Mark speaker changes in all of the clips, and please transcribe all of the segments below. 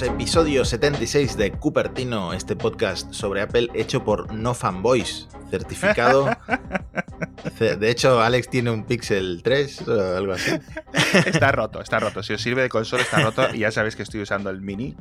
Speaker 1: Bienvenidos, episodio 76 de Cupertino, este podcast sobre Apple hecho por No Fanboys, certificado. De hecho, Alex tiene un Pixel 3 o algo así.
Speaker 2: Está roto, está roto. Si os sirve de consola, está roto. Y ya sabéis que estoy usando el mini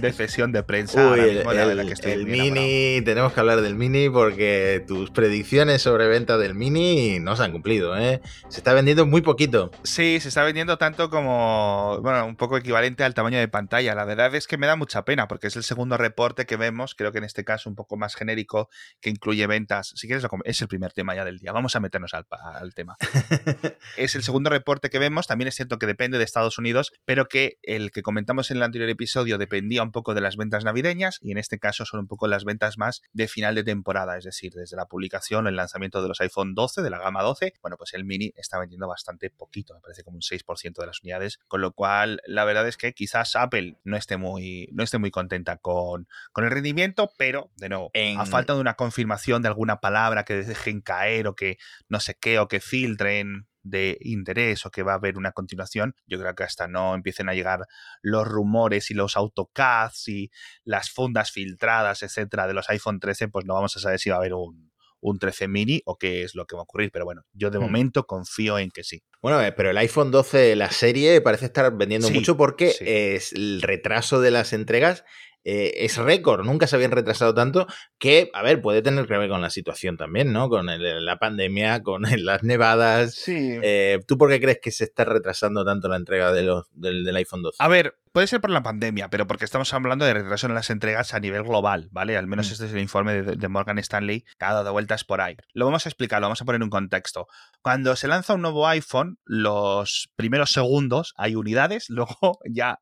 Speaker 2: de sesión de prensa.
Speaker 1: Uy, el, mini, tenemos que hablar del mini porque tus predicciones sobre venta del mini no se han cumplido. ¿eh? Se está vendiendo muy poquito.
Speaker 2: Sí, se está vendiendo tanto como, bueno, un poco equivalente al tamaño de pantalla. La verdad es que me da mucha pena porque es el segundo reporte que vemos, creo que en este caso un poco más genérico, que incluye ventas. Si quieres, es el primer tema ya del día. Vamos a meternos al, tema. es el segundo reporte que vemos. También es cierto que depende de Estados Unidos, pero que el que comentamos en el anterior episodio dependía un poco de las ventas navideñas y en este caso son un poco las ventas más de final de temporada, es decir, desde la publicación, el lanzamiento de los iPhone 12, de la gama 12, bueno, pues el mini está vendiendo bastante poquito, me parece como un 6% de las unidades, con lo cual la verdad es que quizás Apple no esté muy, no esté muy contenta con, con el rendimiento, pero de nuevo, a falta de una confirmación de alguna palabra que dejen caer que no sé qué o que filtren de interés o que va a haber una continuación, yo creo que hasta no empiecen a llegar los rumores y los autocads y las fundas filtradas, etcétera, de los iPhone 13, pues no vamos a saber si va a haber un, un 13 mini o qué es lo que va a ocurrir. Pero bueno, yo de hmm. momento confío en que sí.
Speaker 1: Bueno, eh, pero el iPhone 12, la serie, parece estar vendiendo mucho porque es el retraso de las entregas eh, es récord, nunca se habían retrasado tanto, que, a ver, puede tener que ver con la situación también, ¿no? Con la pandemia, con las nevadas.
Speaker 2: Sí.
Speaker 1: Eh, ¿Tú por qué crees que se está retrasando tanto la entrega de los, del, del iPhone 12?
Speaker 2: A ver, Puede ser por la pandemia, pero porque estamos hablando de retraso en las entregas a nivel global, ¿vale? Al menos mm. este es el informe de, Morgan Stanley que ha dado vueltas por ahí. Lo vamos a explicar, lo vamos a poner en un contexto. Cuando se lanza un nuevo iPhone, los primeros segundos hay unidades, luego ya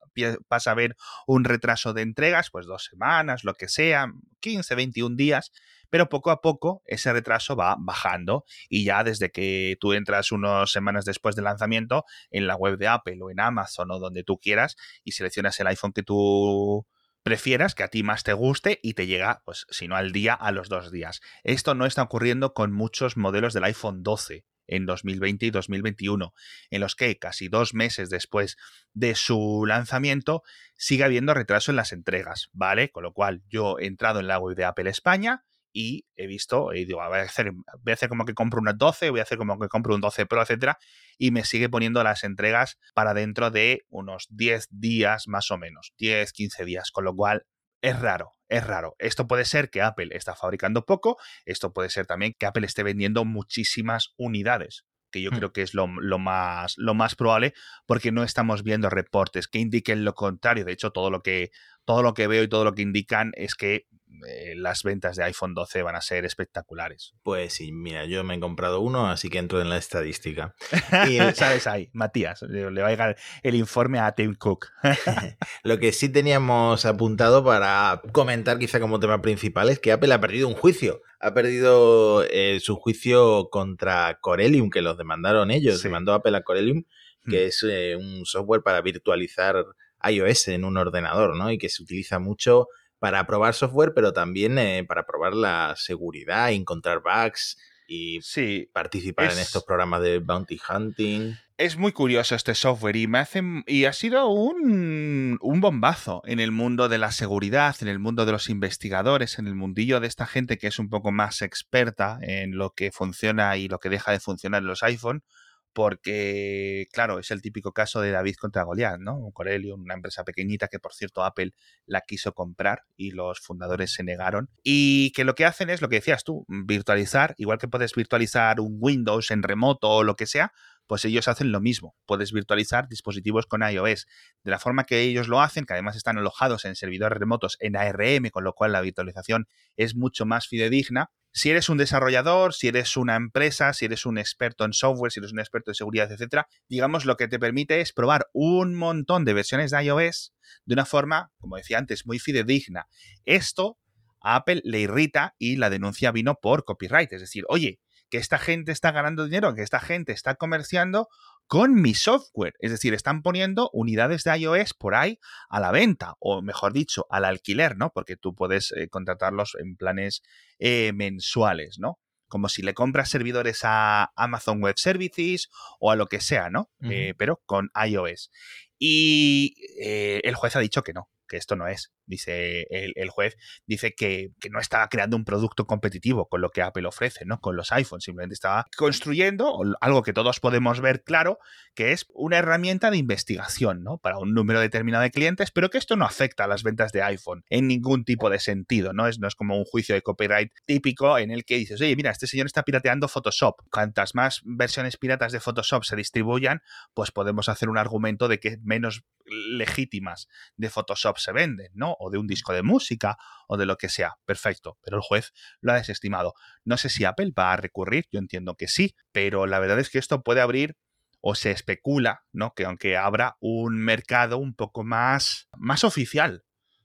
Speaker 2: pasa a haber un retraso de entregas, pues dos semanas, lo que sea, 15, 21 días, pero poco a poco ese retraso va bajando y ya desde que tú entras unas semanas después del lanzamiento en la web de Apple o en Amazon o donde tú quieras y seleccionas el iPhone que tú prefieras, que a ti más te guste y te llega, pues si no al día, a los dos días. Esto no está ocurriendo con muchos modelos del iPhone 12 en 2020 y 2021, en los que casi dos meses después de su lanzamiento sigue habiendo retraso en las entregas, ¿vale? Con lo cual yo he entrado en la web de Apple España, y he visto, y digo, voy a hacer, voy a hacer como que compro unas 12, voy a hacer como que compro un 12 Pro, etcétera, y me sigue poniendo las entregas para dentro de unos 10 días más o menos, 10, 15 días, con lo cual es raro, es raro. Esto puede ser que Apple está fabricando poco, esto puede ser también que Apple esté vendiendo muchísimas unidades que yo hmm. creo que es lo, más, lo más probable, porque no estamos viendo reportes que indiquen lo contrario. De hecho, todo lo que, todo lo que veo y todo lo que indican es que eh, las ventas de iPhone 12 van a ser espectaculares.
Speaker 1: Pues sí, mira, yo me he comprado uno, así que entro en la estadística.
Speaker 2: Y sabes ahí, Matías, le va a llegar el informe a Tim Cook.
Speaker 1: Lo que sí teníamos apuntado para comentar quizá como tema principal es que Apple ha perdido un juicio. Ha perdido eh, su juicio contra Corellium, que los demandaron ellos. Se mandó Apple a Corellium, que hmm. es eh, un software para virtualizar iOS en un ordenador, ¿no? Y que se utiliza mucho para probar software, pero también eh, para probar la seguridad, encontrar bugs y participar en estos programas de bounty hunting.
Speaker 2: Es muy curioso este software y me hace, y ha sido un, un bombazo en el mundo de la seguridad, en el mundo de los investigadores, en el mundillo de esta gente que es un poco más experta en lo que funciona y lo que deja de funcionar en los iPhone porque, claro, es el típico caso de David contra Goliath, ¿no? Corellium, una empresa pequeñita que, por cierto, Apple la quiso comprar y los fundadores se negaron. Y que lo que hacen es lo que decías tú, virtualizar, igual que puedes virtualizar un Windows en remoto o lo que sea, pues ellos hacen lo mismo. Puedes virtualizar dispositivos con iOS. De la forma que ellos lo hacen, que además están alojados en servidores remotos en ARM, con lo cual la virtualización es mucho más fidedigna, si eres un desarrollador, si eres una empresa, si eres un experto en software, si eres un experto en seguridad, etcétera, digamos lo que te permite es probar un montón de versiones de iOS de una forma, como decía antes, muy fidedigna. Esto a Apple le irrita y la denuncia vino por copyright, es decir, oye, que esta gente está ganando dinero, que esta gente está comerciando con mi software. Es decir, están poniendo unidades de iOS por ahí a la venta, o mejor dicho, al alquiler, ¿no? Porque tú puedes eh, contratarlos en planes eh, mensuales, ¿no? Como si le compras servidores a Amazon Web Services o a lo que sea, ¿no? Eh, pero con iOS. Y el juez ha dicho que no, que esto no es, dice el, juez, dice que, no estaba creando un producto competitivo con lo que Apple ofrece, ¿no? Con los iPhones, simplemente estaba construyendo algo que todos podemos ver claro, que es una herramienta de investigación, ¿no? Para un número determinado de clientes, pero que esto no afecta a las ventas de iPhone en ningún tipo de sentido, ¿no? Es, no es como un juicio de copyright típico en el que dices, oye, mira, este señor está pirateando Photoshop. Cuantas más versiones piratas de Photoshop se distribuyan, pues podemos hacer un argumento de que menos legítimas de Photoshop se venden, ¿no? O de un disco de música o de lo que sea. Perfecto, pero el juez lo ha desestimado. No sé si Apple va a recurrir, yo entiendo que sí, pero la verdad es que esto puede abrir o se especula, ¿no? Que aunque abra un mercado un poco más, más oficial,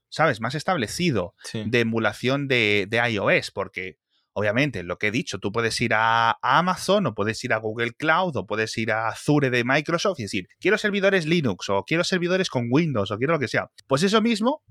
Speaker 2: ¿sabes? Más establecido de emulación de, de iOS, porque Obviamente, lo que he dicho, tú puedes ir a, Amazon o puedes ir a Google Cloud o puedes ir a Azure de Microsoft y decir, quiero servidores Linux o quiero servidores con Windows o quiero lo que sea. Pues eso mismo,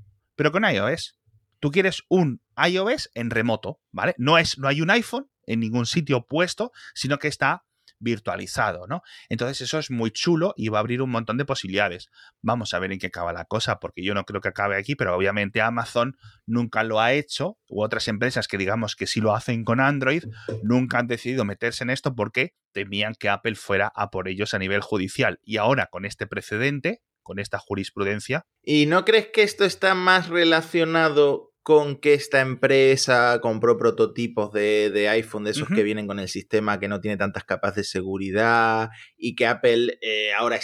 Speaker 2: pero con iOS. Tú quieres un iOS en remoto, ¿vale? No, es, no hay un iPhone en ningún sitio puesto, sino que está virtualizado, ¿no? Entonces eso es muy chulo y va a abrir un montón de posibilidades. Vamos a ver en qué acaba la cosa, porque yo no creo que acabe aquí, pero obviamente Amazon nunca lo ha hecho, u otras empresas que digamos que sí lo hacen con Android, nunca han decidido meterse en esto porque temían que Apple fuera a por ellos a nivel judicial. Y ahora con este precedente, con esta jurisprudencia.
Speaker 1: ¿Y no crees que esto está más relacionado con que esta empresa compró prototipos de, iPhone, de esos que vienen con el sistema que no tiene tantas capas de seguridad y que Apple eh, ahora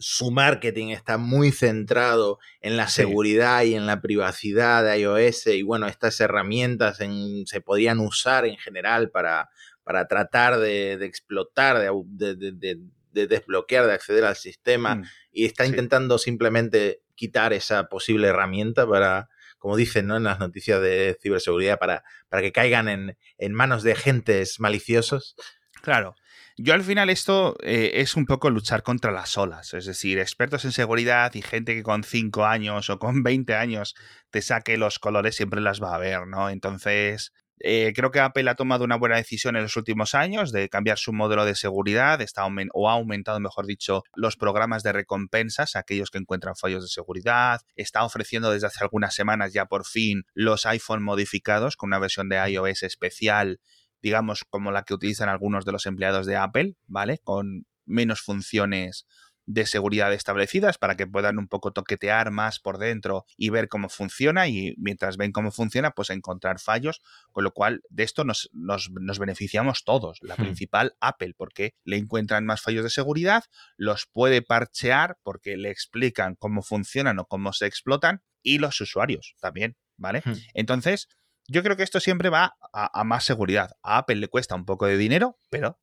Speaker 1: su marketing está muy centrado en la seguridad y en la privacidad de iOS y bueno, estas herramientas se podían usar en general para, para tratar de, explotar, de, desbloquear, de acceder al sistema mm, y está intentando simplemente quitar esa posible herramienta para, como dicen ¿no? en las noticias de ciberseguridad, para, para que caigan en, en manos de agentes maliciosos.
Speaker 2: Claro. Yo al final esto eh, es un poco luchar contra las olas, es decir, expertos en seguridad y gente que con 5 años o con 20 años te saque los colores siempre las va a ver, ¿no? Entonces, eh, creo que Apple ha tomado una buena decisión en los últimos años de cambiar su modelo de seguridad está o ha aumentado, mejor dicho, los programas de recompensas a aquellos que encuentran fallos de seguridad. Está ofreciendo desde hace algunas semanas ya por fin los iPhone modificados con una versión de iOS especial, digamos como la que utilizan algunos de los empleados de Apple, ¿vale? Con menos funciones de seguridad establecidas para que puedan un poco toquetear más por dentro y ver cómo funciona y mientras ven cómo funciona pues encontrar fallos, con lo cual de esto nos, nos, beneficiamos todos, la principal Apple porque le encuentran más fallos de seguridad, los puede parchear porque le explican cómo funcionan o cómo se explotan y los usuarios también, ¿vale? Entonces, yo creo que esto siempre va a, a, más seguridad. A Apple le cuesta un poco de dinero, pero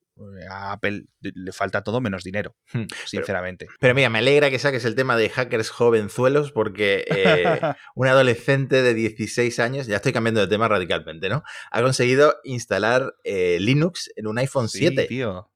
Speaker 2: a Apple le falta todo menos dinero, hmm, sinceramente.
Speaker 1: Pero, mira, me alegra que saques el tema de hackers jovenzuelos porque eh, un adolescente de 16 años, ya estoy cambiando de tema radicalmente, ¿no? Ha conseguido instalar eh, Linux en un iPhone sí, 7. Tío.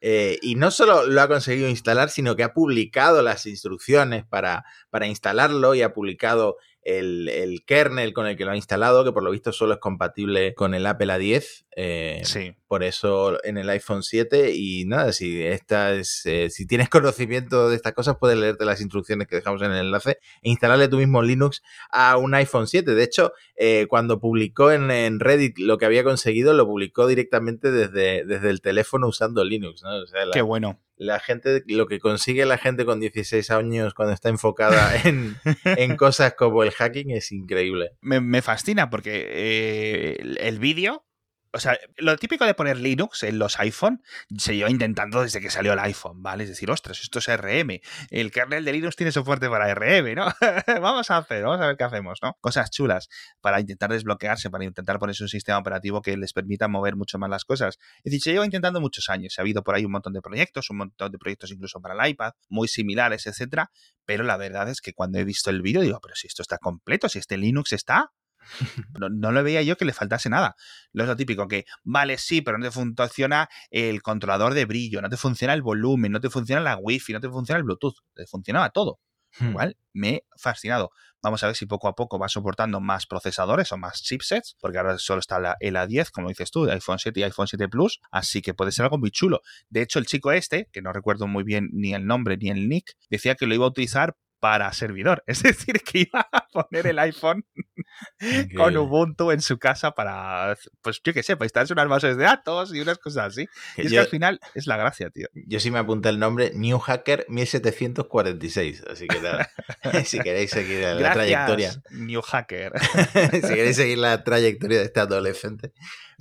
Speaker 1: Eh, y no solo lo ha conseguido instalar, sino que ha publicado las instrucciones para, para instalarlo y ha publicado el, kernel con el que lo ha instalado, que por lo visto solo es compatible con el Apple A10. Eh, sí. Por eso en el iPhone 7. Y nada, si, esta es, eh, si tienes conocimiento de estas cosas, puedes leerte las instrucciones que dejamos en el enlace e instalarle tú mismo Linux a un iPhone 7. De hecho, eh, cuando publicó en, Reddit lo que había conseguido, lo publicó directamente desde, desde el teléfono usando Linux. ¿no?
Speaker 2: Qué bueno
Speaker 1: la gente, lo que consigue la gente con 16 años cuando está enfocada en, en cosas como el hacking es increíble.
Speaker 2: Me, me fascina porque eh, el vídeo o sea, lo típico de poner Linux en los iPhone se lleva intentando desde que salió el iPhone, ¿vale? Es decir, ostras, esto es RM. El kernel de Linux tiene soporte para RM, ¿no? vamos a hacer, vamos a ver qué hacemos, ¿no? Cosas chulas para intentar desbloquearse, para intentar ponerse un sistema operativo que les permita mover mucho más las cosas. Es decir, se lleva intentando muchos años. Ha habido por ahí un montón de proyectos, un montón de proyectos incluso para el iPad, muy similares, etcétera. Pero la verdad es que cuando he visto el vídeo digo, pero si esto está completo, si este Linux está, no, no le veía yo que le faltase nada. Lo es lo típico, que vale, sí, pero no te funciona el controlador de brillo, no te funciona el volumen, no te funciona la wifi, no te funciona el Bluetooth, te funcionaba todo. Hmm. Igual me he fascinado. Vamos a ver si poco a poco va soportando más procesadores o más chipsets, porque ahora solo está el A10, como dices tú, de iPhone 7 y iPhone 7 Plus, así que puede ser algo muy chulo. De hecho, el chico este, que no recuerdo muy bien ni el nombre ni el nick, decía que lo iba a utilizar para servidor. Es decir, que iba a poner el iPhone con Ubuntu en su casa para, pues yo qué sé, para instalarse unas bases de datos y unas cosas así. Y es que al final es la gracia, tío.
Speaker 1: Yo sí me apunté el nombre New Hacker 1746, así que nada, si queréis seguir la trayectoria.
Speaker 2: New Hacker.
Speaker 1: si queréis seguir la trayectoria de este adolescente.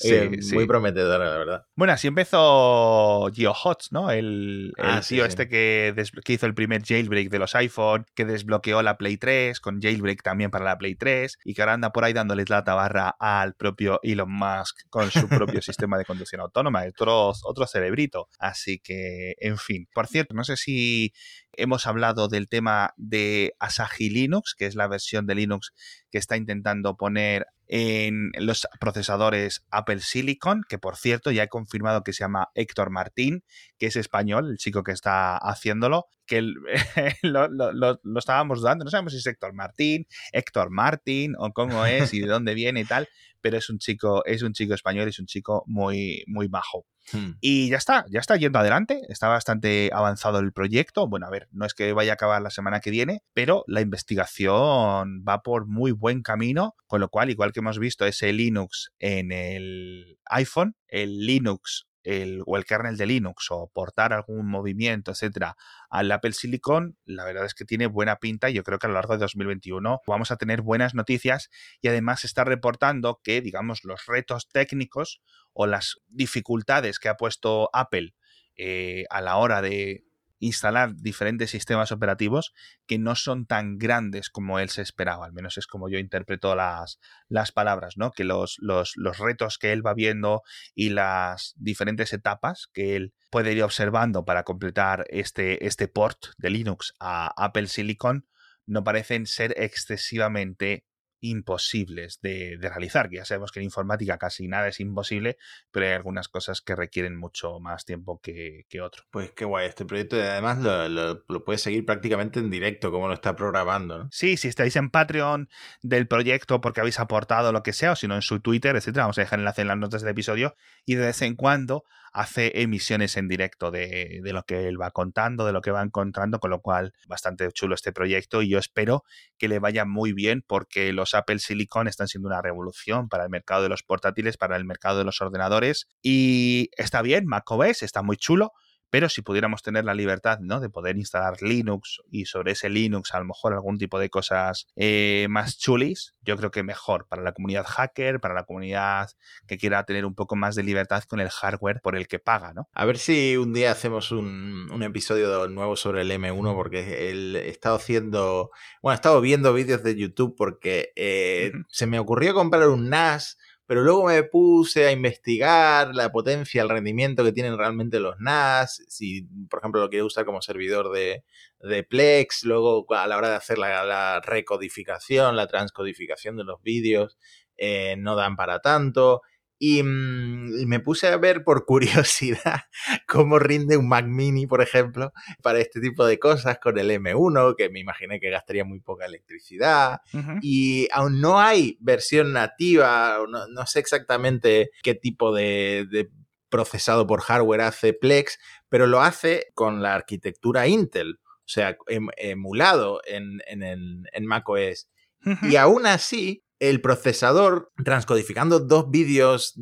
Speaker 1: Eh, muy prometedora, la verdad.
Speaker 2: Bueno, así empezó GeoHots, ¿no? El, ah, tío este que, que, hizo el primer jailbreak de los iPhone, que desbloqueó la Play 3, con jailbreak también para la Play 3, y que ahora anda por ahí dándoles la tabarra al propio Elon Musk con su propio sistema de conducción autónoma, otro, otro cerebrito. Así que, en fin. Por cierto, no sé si hemos hablado del tema de Asahi Linux, que es la versión de Linux que está intentando poner en los procesadores Apple Silicon, que por cierto ya he confirmado que se llama Héctor Martín, que es español, el chico que está haciéndolo, que lo, estábamos dando, no sabemos si es Héctor Martín, Héctor Martín o cómo es y de dónde viene y tal, pero es un chico, es un chico español, es un chico muy, muy bajo. Hmm. Y ya está, ya está yendo adelante, está bastante avanzado el proyecto. Bueno, a ver, no es que vaya a acabar la semana que viene, pero la investigación va por muy buen camino, con lo cual, igual que hemos visto ese Linux en el iPhone, el Linux el, o el kernel de Linux o portar algún movimiento, etcétera, al Apple Silicon, la verdad es que tiene buena pinta y yo creo que a lo largo de 2021 vamos a tener buenas noticias y además está reportando que, digamos, los retos técnicos o las dificultades que ha puesto Apple eh, a la hora de instalar diferentes sistemas operativos que no son tan grandes como él se esperaba, al menos es como yo interpreto las, las palabras, ¿no? Que los, los, los retos que él va viendo y las diferentes etapas que él puede ir observando para completar este, este port de Linux a Apple Silicon no parecen ser excesivamente imposibles de, realizar, que ya sabemos que en informática casi nada es imposible, pero hay algunas cosas que requieren mucho más tiempo que, que otro.
Speaker 1: Pues qué guay, este proyecto además lo, lo, puedes seguir prácticamente en directo, como lo está programando. ¿no?
Speaker 2: Sí, si estáis en Patreon del proyecto porque habéis aportado lo que sea, o si no en su Twitter, etcétera, vamos a dejar el enlace en las notas del episodio, y de vez en cuando hace emisiones en directo de, de, lo que él va contando, de lo que va encontrando, con lo cual bastante chulo este proyecto y yo espero que le vaya muy bien porque los Apple Silicon están siendo una revolución para el mercado de los portátiles, para el mercado de los ordenadores y está bien, macOS está muy chulo, pero si pudiéramos tener la libertad ¿no? de poder instalar Linux y sobre ese Linux a lo mejor algún tipo de cosas eh, más chulis, yo creo que mejor para la comunidad hacker, para la comunidad que quiera tener un poco más de libertad con el hardware por el que paga, ¿no?
Speaker 1: A ver si un día hacemos un, episodio nuevo sobre el M1 porque él he estado haciendo, bueno, he estado viendo vídeos de YouTube porque eh, se me ocurrió comprar un NAS pero luego me puse a investigar la potencia, el rendimiento que tienen realmente los NAS, si por ejemplo lo quiero usar como servidor de, Plex, luego a la hora de hacer la, recodificación, la transcodificación de los vídeos, eh, no dan para tanto. Mm, y, me puse a ver por curiosidad cómo rinde un Mac Mini, por ejemplo, para este tipo de cosas con el M1, que me imaginé que gastaría muy poca electricidad. Y aún no hay versión nativa, no, sé exactamente qué tipo de, procesado por hardware hace Plex, pero lo hace con la arquitectura Intel, o sea, em, emulado en, en, en macOS. Y aún así, el procesador transcodificando dos vídeos,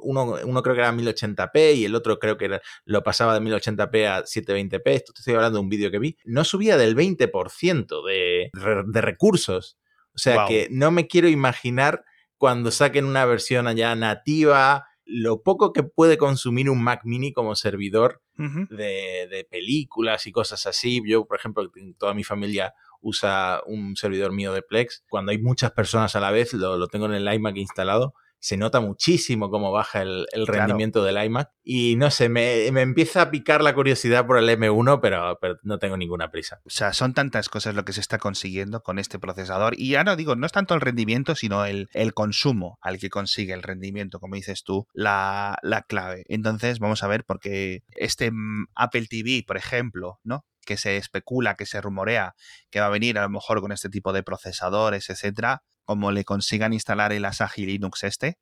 Speaker 1: uno, uno, creo que era 1080p y el otro creo que lo pasaba de 1080p a 720p, esto estoy hablando de un vídeo que vi, no subía del 20% de, de, recursos. O sea que no me quiero imaginar cuando saquen una versión allá nativa, lo poco que puede consumir un Mac mini como servidor de, de, películas y cosas así. Yo, por ejemplo, toda mi familia usa un servidor mío de Plex. Cuando hay muchas personas a la vez, lo, tengo en el iMac instalado, se nota muchísimo cómo baja el, rendimiento del iMac. Y no sé, me, empieza a picar la curiosidad por el M1, pero, no tengo ninguna prisa.
Speaker 2: O sea, son tantas cosas lo que se está consiguiendo con este procesador. Y ya no digo, no es tanto el rendimiento, sino el, el consumo al que consigue el rendimiento, como dices tú, la, la clave. Entonces, vamos a ver, porque este mm, Apple TV, por ejemplo, ¿no? Que se especula, que se rumorea que va a venir a lo mejor con este tipo de procesadores, etcétera, como le consigan instalar el Asahi Linux este,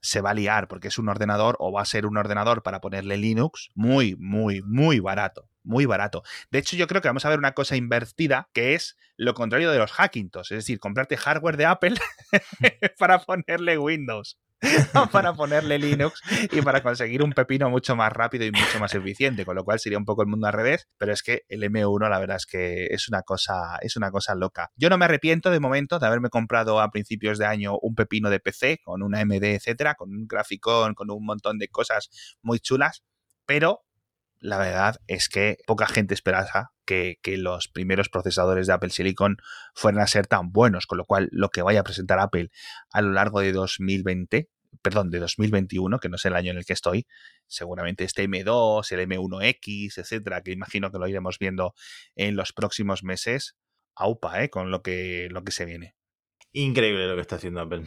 Speaker 2: se va a liar porque es un ordenador o va a ser un ordenador para ponerle Linux muy, muy, muy barato. muy barato. De hecho, yo creo que vamos a ver una cosa invertida que es lo contrario de los Hackintosh, es decir, comprarte hardware de Apple para ponerle Windows. para ponerle Linux y para conseguir un pepino mucho más rápido y mucho más eficiente, con lo cual sería un poco el mundo al revés, pero es que el M1 la verdad es que es una cosa es una cosa loca. Yo no me arrepiento de momento de haberme comprado a principios de año un pepino de PC con una AMD, etcétera, con un graficón, con un montón de cosas muy chulas, pero la verdad es que poca gente esperaba que, que, los primeros procesadores de Apple Silicon fueran a ser tan buenos, con lo cual lo que vaya a presentar Apple a lo largo de 2020, perdón, de 2021, que no es el año en el que estoy, seguramente este M2, el M1X, etcétera, que imagino que lo iremos viendo en los próximos meses, aupa, ¿eh? con lo que, lo que se viene.
Speaker 1: Increíble lo que está haciendo Apple.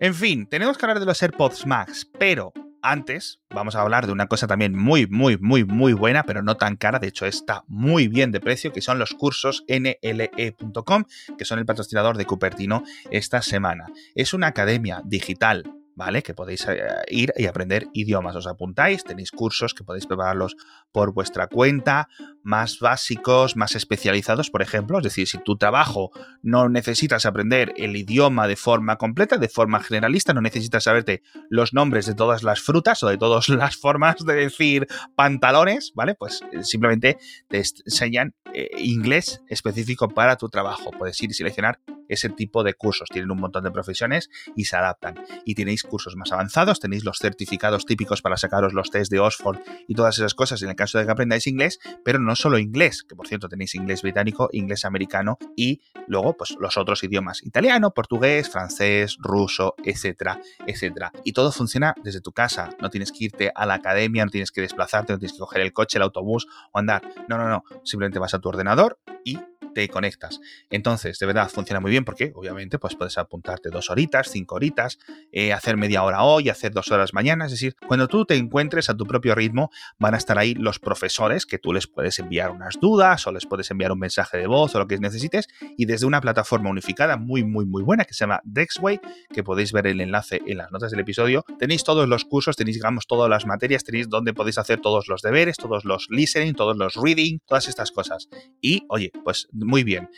Speaker 2: En fin, tenemos que hablar de los AirPods Max, pero antes, vamos a hablar de una cosa también muy, muy, muy, muy buena, pero no tan cara, de hecho está muy bien de precio, que son los cursos nle.com, que son el patrocinador de Cupertino esta semana. Es una academia digital ¿vale? Que podéis eh, ir y aprender idiomas. Os apuntáis, tenéis cursos que podéis prepararlos por vuestra cuenta, más básicos, más especializados, por ejemplo. Es decir, si tu trabajo no necesitas aprender el idioma de forma completa, de forma generalista, no necesitas saberte los nombres de todas las frutas o de todas las formas de decir pantalones, ¿vale? Pues eh, simplemente te enseñan eh, inglés específico para tu trabajo. Puedes ir y seleccionar ese tipo de cursos. Tienen un montón de profesiones y se adaptan. Y tenéis cursos más avanzados, tenéis los certificados típicos para sacaros los test de Oxford y todas esas cosas en el caso de que aprendáis inglés, pero no solo inglés, que por cierto tenéis inglés británico, inglés americano y luego pues los otros idiomas, italiano, portugués, francés, ruso, etcétera, etcétera. Y todo funciona desde tu casa, no tienes que irte a la academia, no tienes que desplazarte, no tienes que coger el coche, el autobús o andar. No, no, no, simplemente vas a tu ordenador y te conectas. Entonces, de verdad, funciona muy bien porque obviamente pues puedes apuntarte dos horitas, cinco horitas, eh, hacer media hora hoy, hacer dos horas mañana. Es decir, cuando tú te encuentres a tu propio ritmo, van a estar ahí los profesores que tú les puedes enviar unas dudas o les puedes enviar un mensaje de voz o lo que necesites y desde una plataforma unificada muy, muy, muy buena que se llama Dexway, que podéis ver el enlace en las notas del episodio. Tenéis todos los cursos, tenéis, digamos, todas las materias, tenéis donde podéis hacer todos los deberes, todos los listening, todos los reading, todas estas cosas. Y, oye, pues muy bien.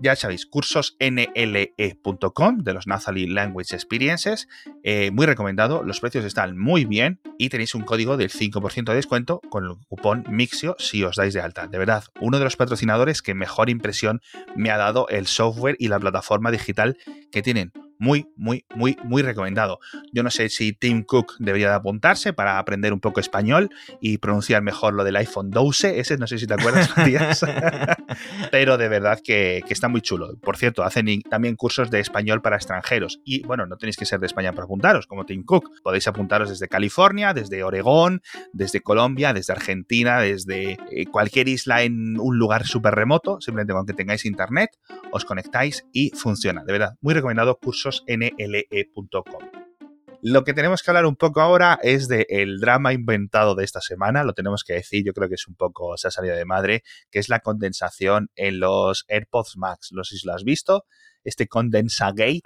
Speaker 2: Ya sabéis, cursos nle.com de los Nathalie Language Experiences. Eh, muy recomendado, los precios están muy bien y tenéis un código del 5% de descuento con el cupón Mixio si os dais de alta. De verdad, uno de los patrocinadores que mejor impresión me ha dado el software y la plataforma digital que tienen muy, muy, muy, muy recomendado. Yo no sé si Tim Cook debería de apuntarse para aprender un poco español y pronunciar mejor lo del iPhone 12, ese no sé si te acuerdas, pero de verdad que, está muy chulo. Por cierto, hacen también cursos de español para extranjeros y bueno, no tenéis que ser de España para apuntaros, como Tim Cook. Podéis apuntaros desde California, desde Oregón, desde Colombia, desde Argentina, desde eh, cualquier isla en un lugar súper remoto, simplemente con que tengáis internet, os conectáis y funciona. De verdad, muy recomendado cursos nle.com. Lo que tenemos que hablar un poco ahora es del el drama inventado de esta semana, lo tenemos que decir, yo creo que es un poco, se ha salido de madre, que es la condensación en los AirPods Max. No sé si lo has visto, este Condensagate.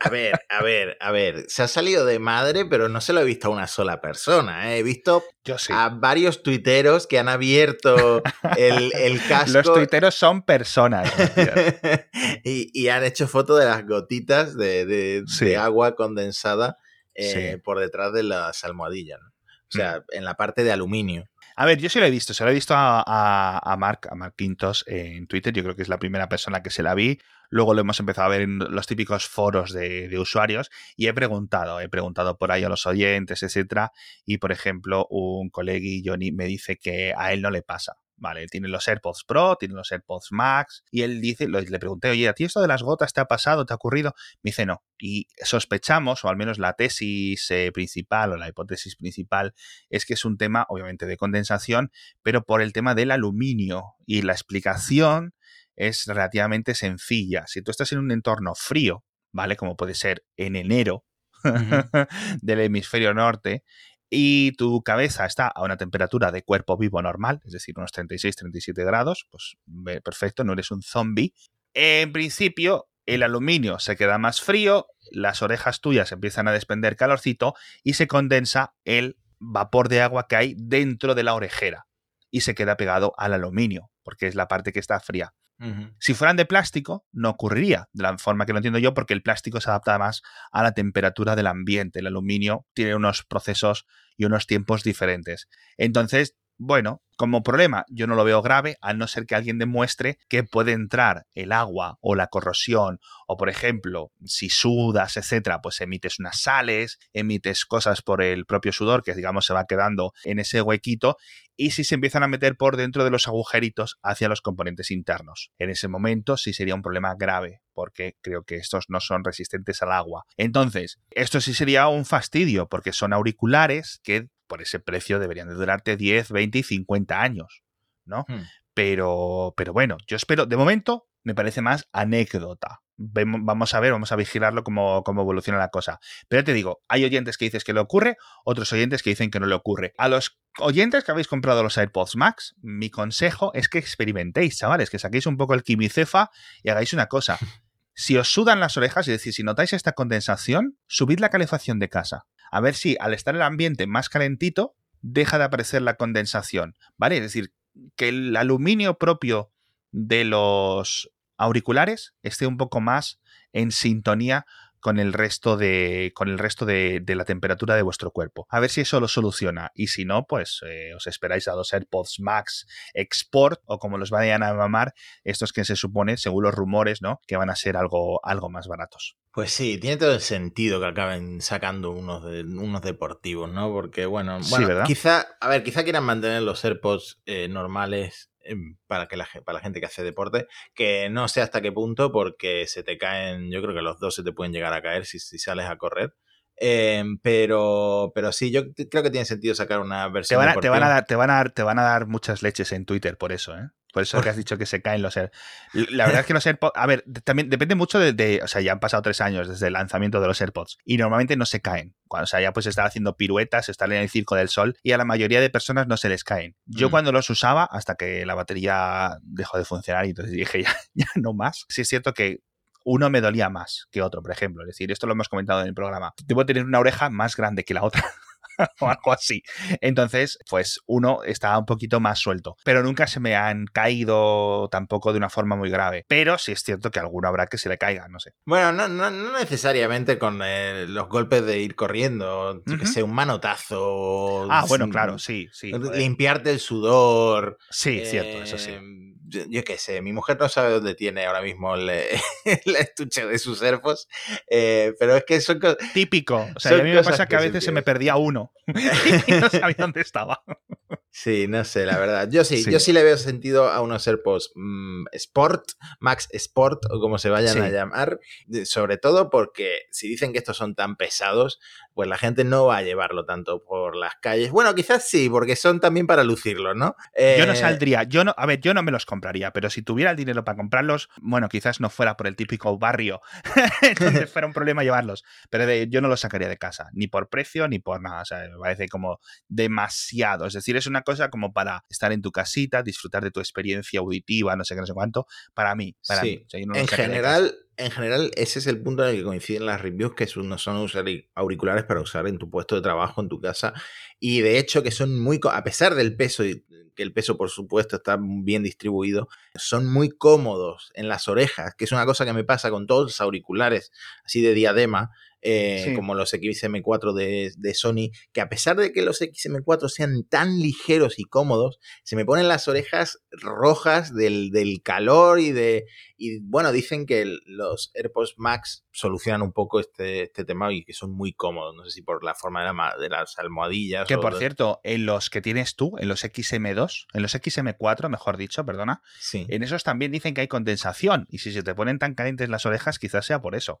Speaker 1: A ver, a ver, a ver, se ha salido de madre, pero no se lo he visto a una sola persona. ¿eh? He visto a varios tuiteros que han abierto el, el casco.
Speaker 2: Los tuiteros son personas.
Speaker 1: y, han hecho foto de las gotitas de, agua condensada eh, por detrás de las almohadillas. O sea, mm. en la parte de aluminio.
Speaker 2: A ver, yo sí lo he visto, se lo he visto a, a, Mark, a Mark Quintos en Twitter, yo creo que es la primera persona que se la vi. Luego lo hemos empezado a ver en los típicos foros de, de usuarios y he preguntado, he preguntado por ahí a los oyentes, etcétera. Y por ejemplo, un colega Johnny me dice que a él no le pasa. Vale, él tiene los AirPods Pro, tiene los AirPods Max, y él dice, le pregunté, oye, ¿a ti esto de las gotas te ha pasado, te ha ocurrido? Me dice, no. Y sospechamos, o al menos la tesis eh, principal o la hipótesis principal, es que es un tema, obviamente, de condensación, pero por el tema del aluminio. Y la explicación es relativamente sencilla. Si tú estás en un entorno frío, ¿vale? Como puede ser en enero, del hemisferio norte, y tu cabeza está a una temperatura de cuerpo vivo normal, es decir, unos 36-37 grados, pues perfecto, no eres un zombie. En principio, el aluminio se queda más frío, las orejas tuyas empiezan a desprender calorcito y se condensa el vapor de agua que hay dentro de la orejera. y se queda pegado al aluminio, porque es la parte que está fría. Si fueran de plástico, no ocurriría de la forma que lo entiendo yo, porque el plástico se adapta más a la temperatura del ambiente. El aluminio tiene unos procesos y unos tiempos diferentes. Entonces, bueno, como problema yo no lo veo grave, a no ser que alguien demuestre que puede entrar el agua o la corrosión, o por ejemplo, si sudas, etcétera, pues emites unas sales, emites cosas por el propio sudor que digamos se va quedando en ese huequito, y si se empiezan a meter por dentro de los agujeritos hacia los componentes internos. En ese momento sí sería un problema grave, porque creo que estos no son resistentes al agua. Entonces, esto sí sería un fastidio, porque son auriculares que por ese precio deberían de durarte 10, 20 y 50 años, ¿no? Hmm. Pero, pero bueno, yo espero, de momento me parece más anécdota. Vamos a ver, vamos a vigilarlo cómo, cómo evoluciona la cosa. Pero te digo, hay oyentes que dicen que le ocurre, otros oyentes que dicen que no le ocurre. A los oyentes que habéis comprado los AirPods Max, mi consejo es que experimentéis, chavales, que saquéis un poco el quimicefa y hagáis una cosa. Si os sudan las orejas, es decir, si notáis esta condensación, subid la calefacción de casa a ver si al estar el ambiente más calentito deja de aparecer la condensación, ¿vale? Es decir, que el aluminio propio de los auriculares esté un poco más en sintonía con el resto de con el resto de, la temperatura de vuestro cuerpo. A ver si eso lo soluciona. Y si no, pues eh, os esperáis a los AirPods Max Export o como los vayan a llamar, estos que se supone, según los rumores, ¿no? Que van a ser algo, algo más baratos.
Speaker 1: Pues sí, tiene todo el sentido que acaben sacando unos, de, unos deportivos, ¿no? Porque, bueno, bueno quizá, a ver, quizá quieran mantener los AirPods eh, normales para, que la, para la gente que hace deporte, que no sé hasta qué punto, porque se te caen, yo creo que los dos se te pueden llegar a caer si, si sales a correr. Em, pero, pero sí, yo creo que tiene sentido sacar una versión.
Speaker 2: Te van, a, dar, te, van a dar, te van a dar muchas leches en Twitter por eso, ¿eh? Por eso que has dicho que se caen los AirPods. La verdad es que los AirPods. A ver, también depende mucho de, O sea, ya han pasado tres años desde el lanzamiento de los AirPods. Y normalmente no se caen. Cuando, o sea, ya pues están haciendo piruetas, están en el circo del sol. Y a la mayoría de personas no se les caen. Yo mm. cuando los usaba, hasta que la batería dejó de funcionar, y entonces dije, ya, ya no más. Sí es cierto que uno me dolía más que otro, por ejemplo. Es decir, esto lo hemos comentado en el programa. Debo tener una oreja más grande que la otra. o algo así. Entonces, pues uno está un poquito más suelto. Pero nunca se me han caído tampoco de una forma muy grave. Pero sí es cierto que alguno habrá que se le caiga, no sé.
Speaker 1: Bueno, no, no, necesariamente con eh, los golpes de ir corriendo, que sea un manotazo.
Speaker 2: Ah, bueno, claro, sí, sí.
Speaker 1: Limpiarte el sudor.
Speaker 2: Sí, cierto, eso sí.
Speaker 1: Yo, qué sé, mi mujer no sabe dónde tiene ahora mismo el, estuche de sus servos, eh, pero es que son
Speaker 2: Típico. O sea, a mí me pasa que a veces se me perdía uno y no sabía dónde estaba.
Speaker 1: Sí, no sé, la verdad. Yo sí, yo sí le veo sentido a unos AirPods mm, Sport, Max Sport o como se vayan a llamar, sobre todo porque si dicen que estos son tan pesados, pues la gente no va a llevarlo tanto por las calles. Bueno, quizás sí, porque son también para lucirlo, ¿no?
Speaker 2: Yo no eh, saldría, yo no, a ver, yo no me los compraría, pero si tuviera el dinero para comprarlos, bueno, quizás no fuera por el típico barrio donde fuera un problema llevarlos, pero yo no los sacaría de casa, ni por precio ni por nada, o sea, me parece como demasiado, es decir, es una cosa como para estar en tu casita, disfrutar de tu experiencia auditiva, no sé qué, no sé cuánto, para mí, para mí.
Speaker 1: en general, en general, ese es el punto en el que coinciden las reviews, que no son usar auriculares para usar en tu puesto de trabajo, en tu casa, y de hecho que son muy, a pesar del peso, que el peso por supuesto está bien distribuido, son muy cómodos en las orejas, que es una cosa que me pasa con todos los auriculares así de diadema, eh, como los XM4 de, de, Sony, que a pesar de que los XM4 sean tan ligeros y cómodos, se me ponen las orejas rojas del, del calor y de... Y bueno, dicen que los AirPods Max solucionan un poco este, este tema y que son muy cómodos. No sé si por la forma de, las almohadillas.
Speaker 2: Que por cierto, en los que tienes tú, en los XM2, en los XM4, mejor dicho, perdona, en esos también dicen que hay condensación. Y si se te ponen tan calientes las orejas, quizás sea por eso.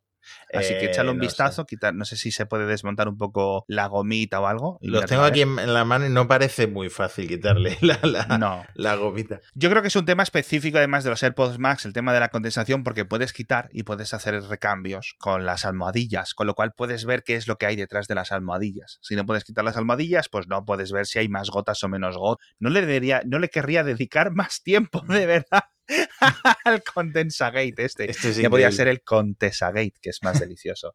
Speaker 2: Así que échale un eh, vistazo, quitar, no sé si se puede desmontar un poco la gomita o algo.
Speaker 1: Los tengo aquí en, la mano y no parece muy fácil quitarle la, la, gomita.
Speaker 2: Yo creo que es un tema específico además de los AirPods Max, el tema de la condensación, porque puedes quitar y puedes hacer recambios con las almohadillas, con lo cual puedes ver qué es lo que hay detrás de las almohadillas. Si no puedes quitar las almohadillas, pues no puedes ver si hay más gotas o menos gotas. No le, debería, no le querría dedicar más tiempo, de verdad al Condensagate este. este ya podría ser el Contesagate, que es más delicioso.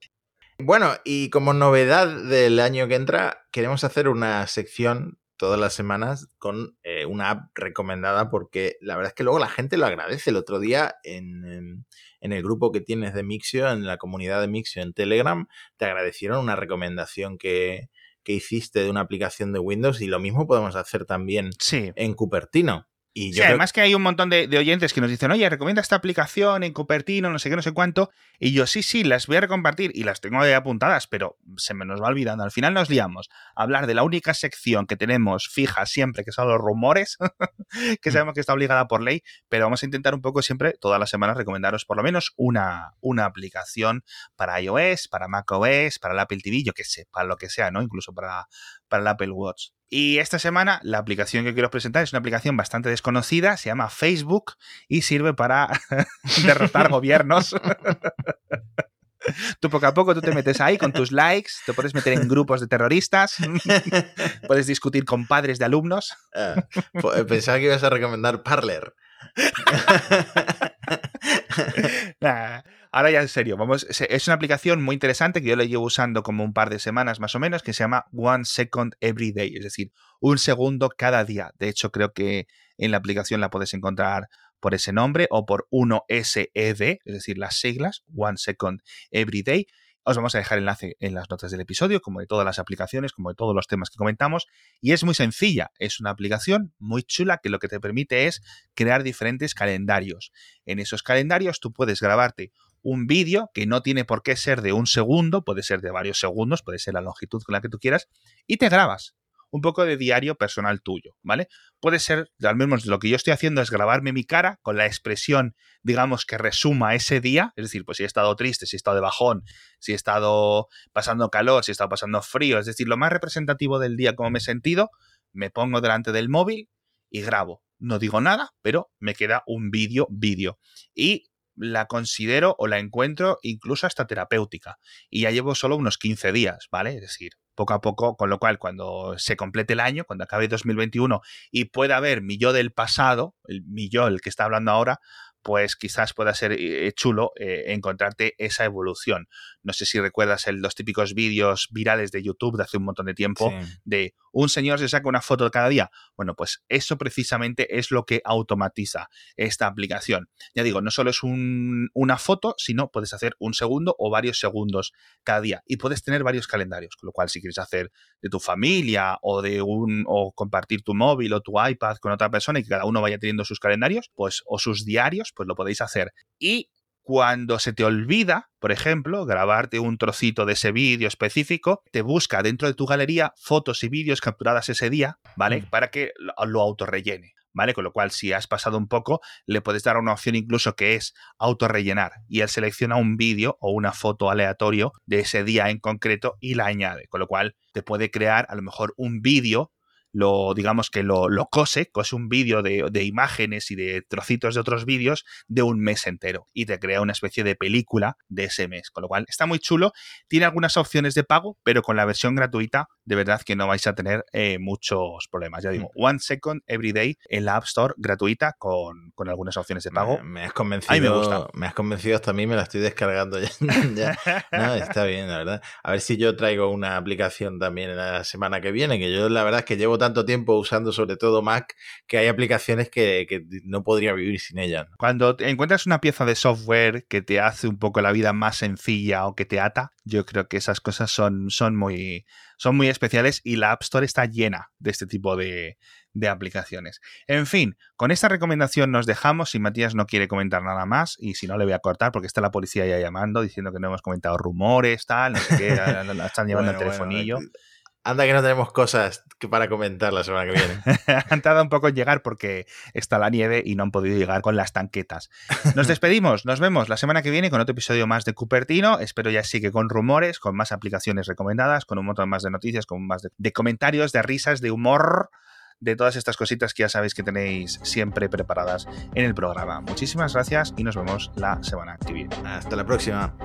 Speaker 1: Bueno, y como novedad del año que entra, queremos hacer una sección todas las semanas con eh, una app recomendada porque la verdad es que luego la gente lo agradece. El otro día en, en, el grupo que tienes de Mixio, en la comunidad de Mixio en Telegram, te agradecieron una recomendación que, que hiciste de una aplicación de Windows y lo mismo podemos hacer también en Cupertino. Y
Speaker 2: sí, además que hay un montón de, oyentes que nos dicen, oye, recomienda esta aplicación en Cupertino, no sé qué, no sé cuánto. Y yo, sí, sí, las voy a compartir y las tengo ahí apuntadas, pero se me nos va olvidando. Al final nos liamos a hablar de la única sección que tenemos fija siempre, que son los rumores, que mm. sabemos que está obligada por ley, pero vamos a intentar un poco siempre, todas las semanas, recomendaros por lo menos una, una aplicación para iOS, para macOS, para el Apple TV, yo qué sé, para lo que sea, ¿no? Incluso para, para el Apple Watch. Y esta semana la aplicación que quiero presentar es una aplicación bastante desconocida, se llama Facebook y sirve para derrotar gobiernos. Tú poco a poco tú te metes ahí con tus likes, te puedes meter en grupos de terroristas, puedes discutir con padres de alumnos.
Speaker 1: Ah, pensaba que ibas a recomendar Parler.
Speaker 2: Ahora ya en serio, vamos, es una aplicación muy interesante que yo la llevo usando como un par de semanas más o menos, que se llama One Second Every Day, es decir, un segundo cada día. De hecho, creo que en la aplicación la puedes encontrar por ese nombre o por 1SED, es decir, las siglas, One Second Every Day. Os vamos a dejar enlace en las notas del episodio, como de todas las aplicaciones, como de todos los temas que comentamos. Y es muy sencilla. Es una aplicación muy chula que lo que te permite es crear diferentes calendarios. En esos calendarios tú puedes grabarte un vídeo que no tiene por qué ser de un segundo, puede ser de varios segundos, puede ser la longitud con la que tú quieras, y te grabas un poco de diario personal tuyo, ¿vale? Puede ser, al menos lo que yo estoy haciendo es grabarme mi cara con la expresión, digamos, que resuma ese día, es decir, pues si he estado triste, si he estado de bajón, si he estado pasando calor, si he estado pasando frío, es decir, lo más representativo del día, como me he sentido, me pongo delante del móvil y grabo. No digo nada, pero me queda un vídeo, vídeo. Y la considero o la encuentro incluso hasta terapéutica. Y ya llevo solo unos 15 días, ¿vale? Es decir, poco a poco, con lo cual cuando se complete el año, cuando acabe 2021 y pueda haber mi yo del pasado, el mi yo, el que está hablando ahora, pues quizás pueda ser eh, chulo eh, encontrarte esa evolución. No sé si recuerdas el, los típicos vídeos virales de YouTube de hace un montón de tiempo de un señor se saca una foto cada día. Bueno, pues eso precisamente es lo que automatiza esta aplicación. Ya digo, no solo es una foto, sino puedes hacer un segundo o varios segundos cada día y puedes tener varios calendarios, con lo cual si quieres hacer de tu familia o de un o compartir tu móvil o tu iPad con otra persona y que cada uno vaya teniendo sus calendarios, pues o sus diarios, pues lo podéis hacer. Y cuando se te olvida, por ejemplo, grabarte un trocito de ese vídeo específico, te busca dentro de tu galería fotos y vídeos capturadas ese día, ¿vale? Mm. Para que lo autorrellene. ¿Vale? Con lo cual, si has pasado un poco, le puedes dar una opción incluso que es autorrellenar. Y él selecciona un vídeo o una foto aleatorio de ese día en concreto y la añade. Con lo cual, te puede crear a lo mejor un vídeo lo, digamos que lo, lo cose, cose un vídeo de, de, imágenes y de trocitos de otros vídeos de un mes entero y te crea una especie de película de ese mes. Con lo cual está muy chulo. Tiene algunas opciones de pago, pero con la versión gratuita, de verdad que no vais a tener eh, muchos problemas. Ya digo, mm. One Second Every Day en la App Store gratuita con, con algunas opciones de pago.
Speaker 1: Me, has convencido. me, gusta. me has convencido hasta a mí, me la estoy descargando ya. No, está bien, la verdad. A ver si yo traigo una aplicación también la semana que viene, que yo la verdad es que llevo tanto tiempo usando sobre todo Mac que hay aplicaciones que, no podría vivir sin ellas.
Speaker 2: Cuando encuentras una pieza de software que te hace un poco la vida más sencilla o que te ata, yo creo que esas cosas son, son, muy, son muy especiales y la App Store está llena de este tipo de, de aplicaciones. En fin, con esta recomendación nos dejamos. Si Matías no quiere comentar nada más, y si no, le voy a cortar porque está la policía ya llamando diciendo que no hemos comentado rumores, tal, no sé qué, la, están llevando el telefonillo.
Speaker 1: Anda que no tenemos cosas para comentar la semana que viene.
Speaker 2: han tardado un poco en llegar porque está la nieve y no han podido llegar con las tanquetas. Nos despedimos, nos vemos la semana que viene con otro episodio más de Cupertino. Espero ya sí que con rumores, con más aplicaciones recomendadas, con un montón más de noticias, con más de comentarios, de risas, de humor de todas estas cositas que ya sabéis que tenéis siempre preparadas en el programa. Muchísimas gracias y nos vemos la semana que viene.
Speaker 1: Hasta la próxima.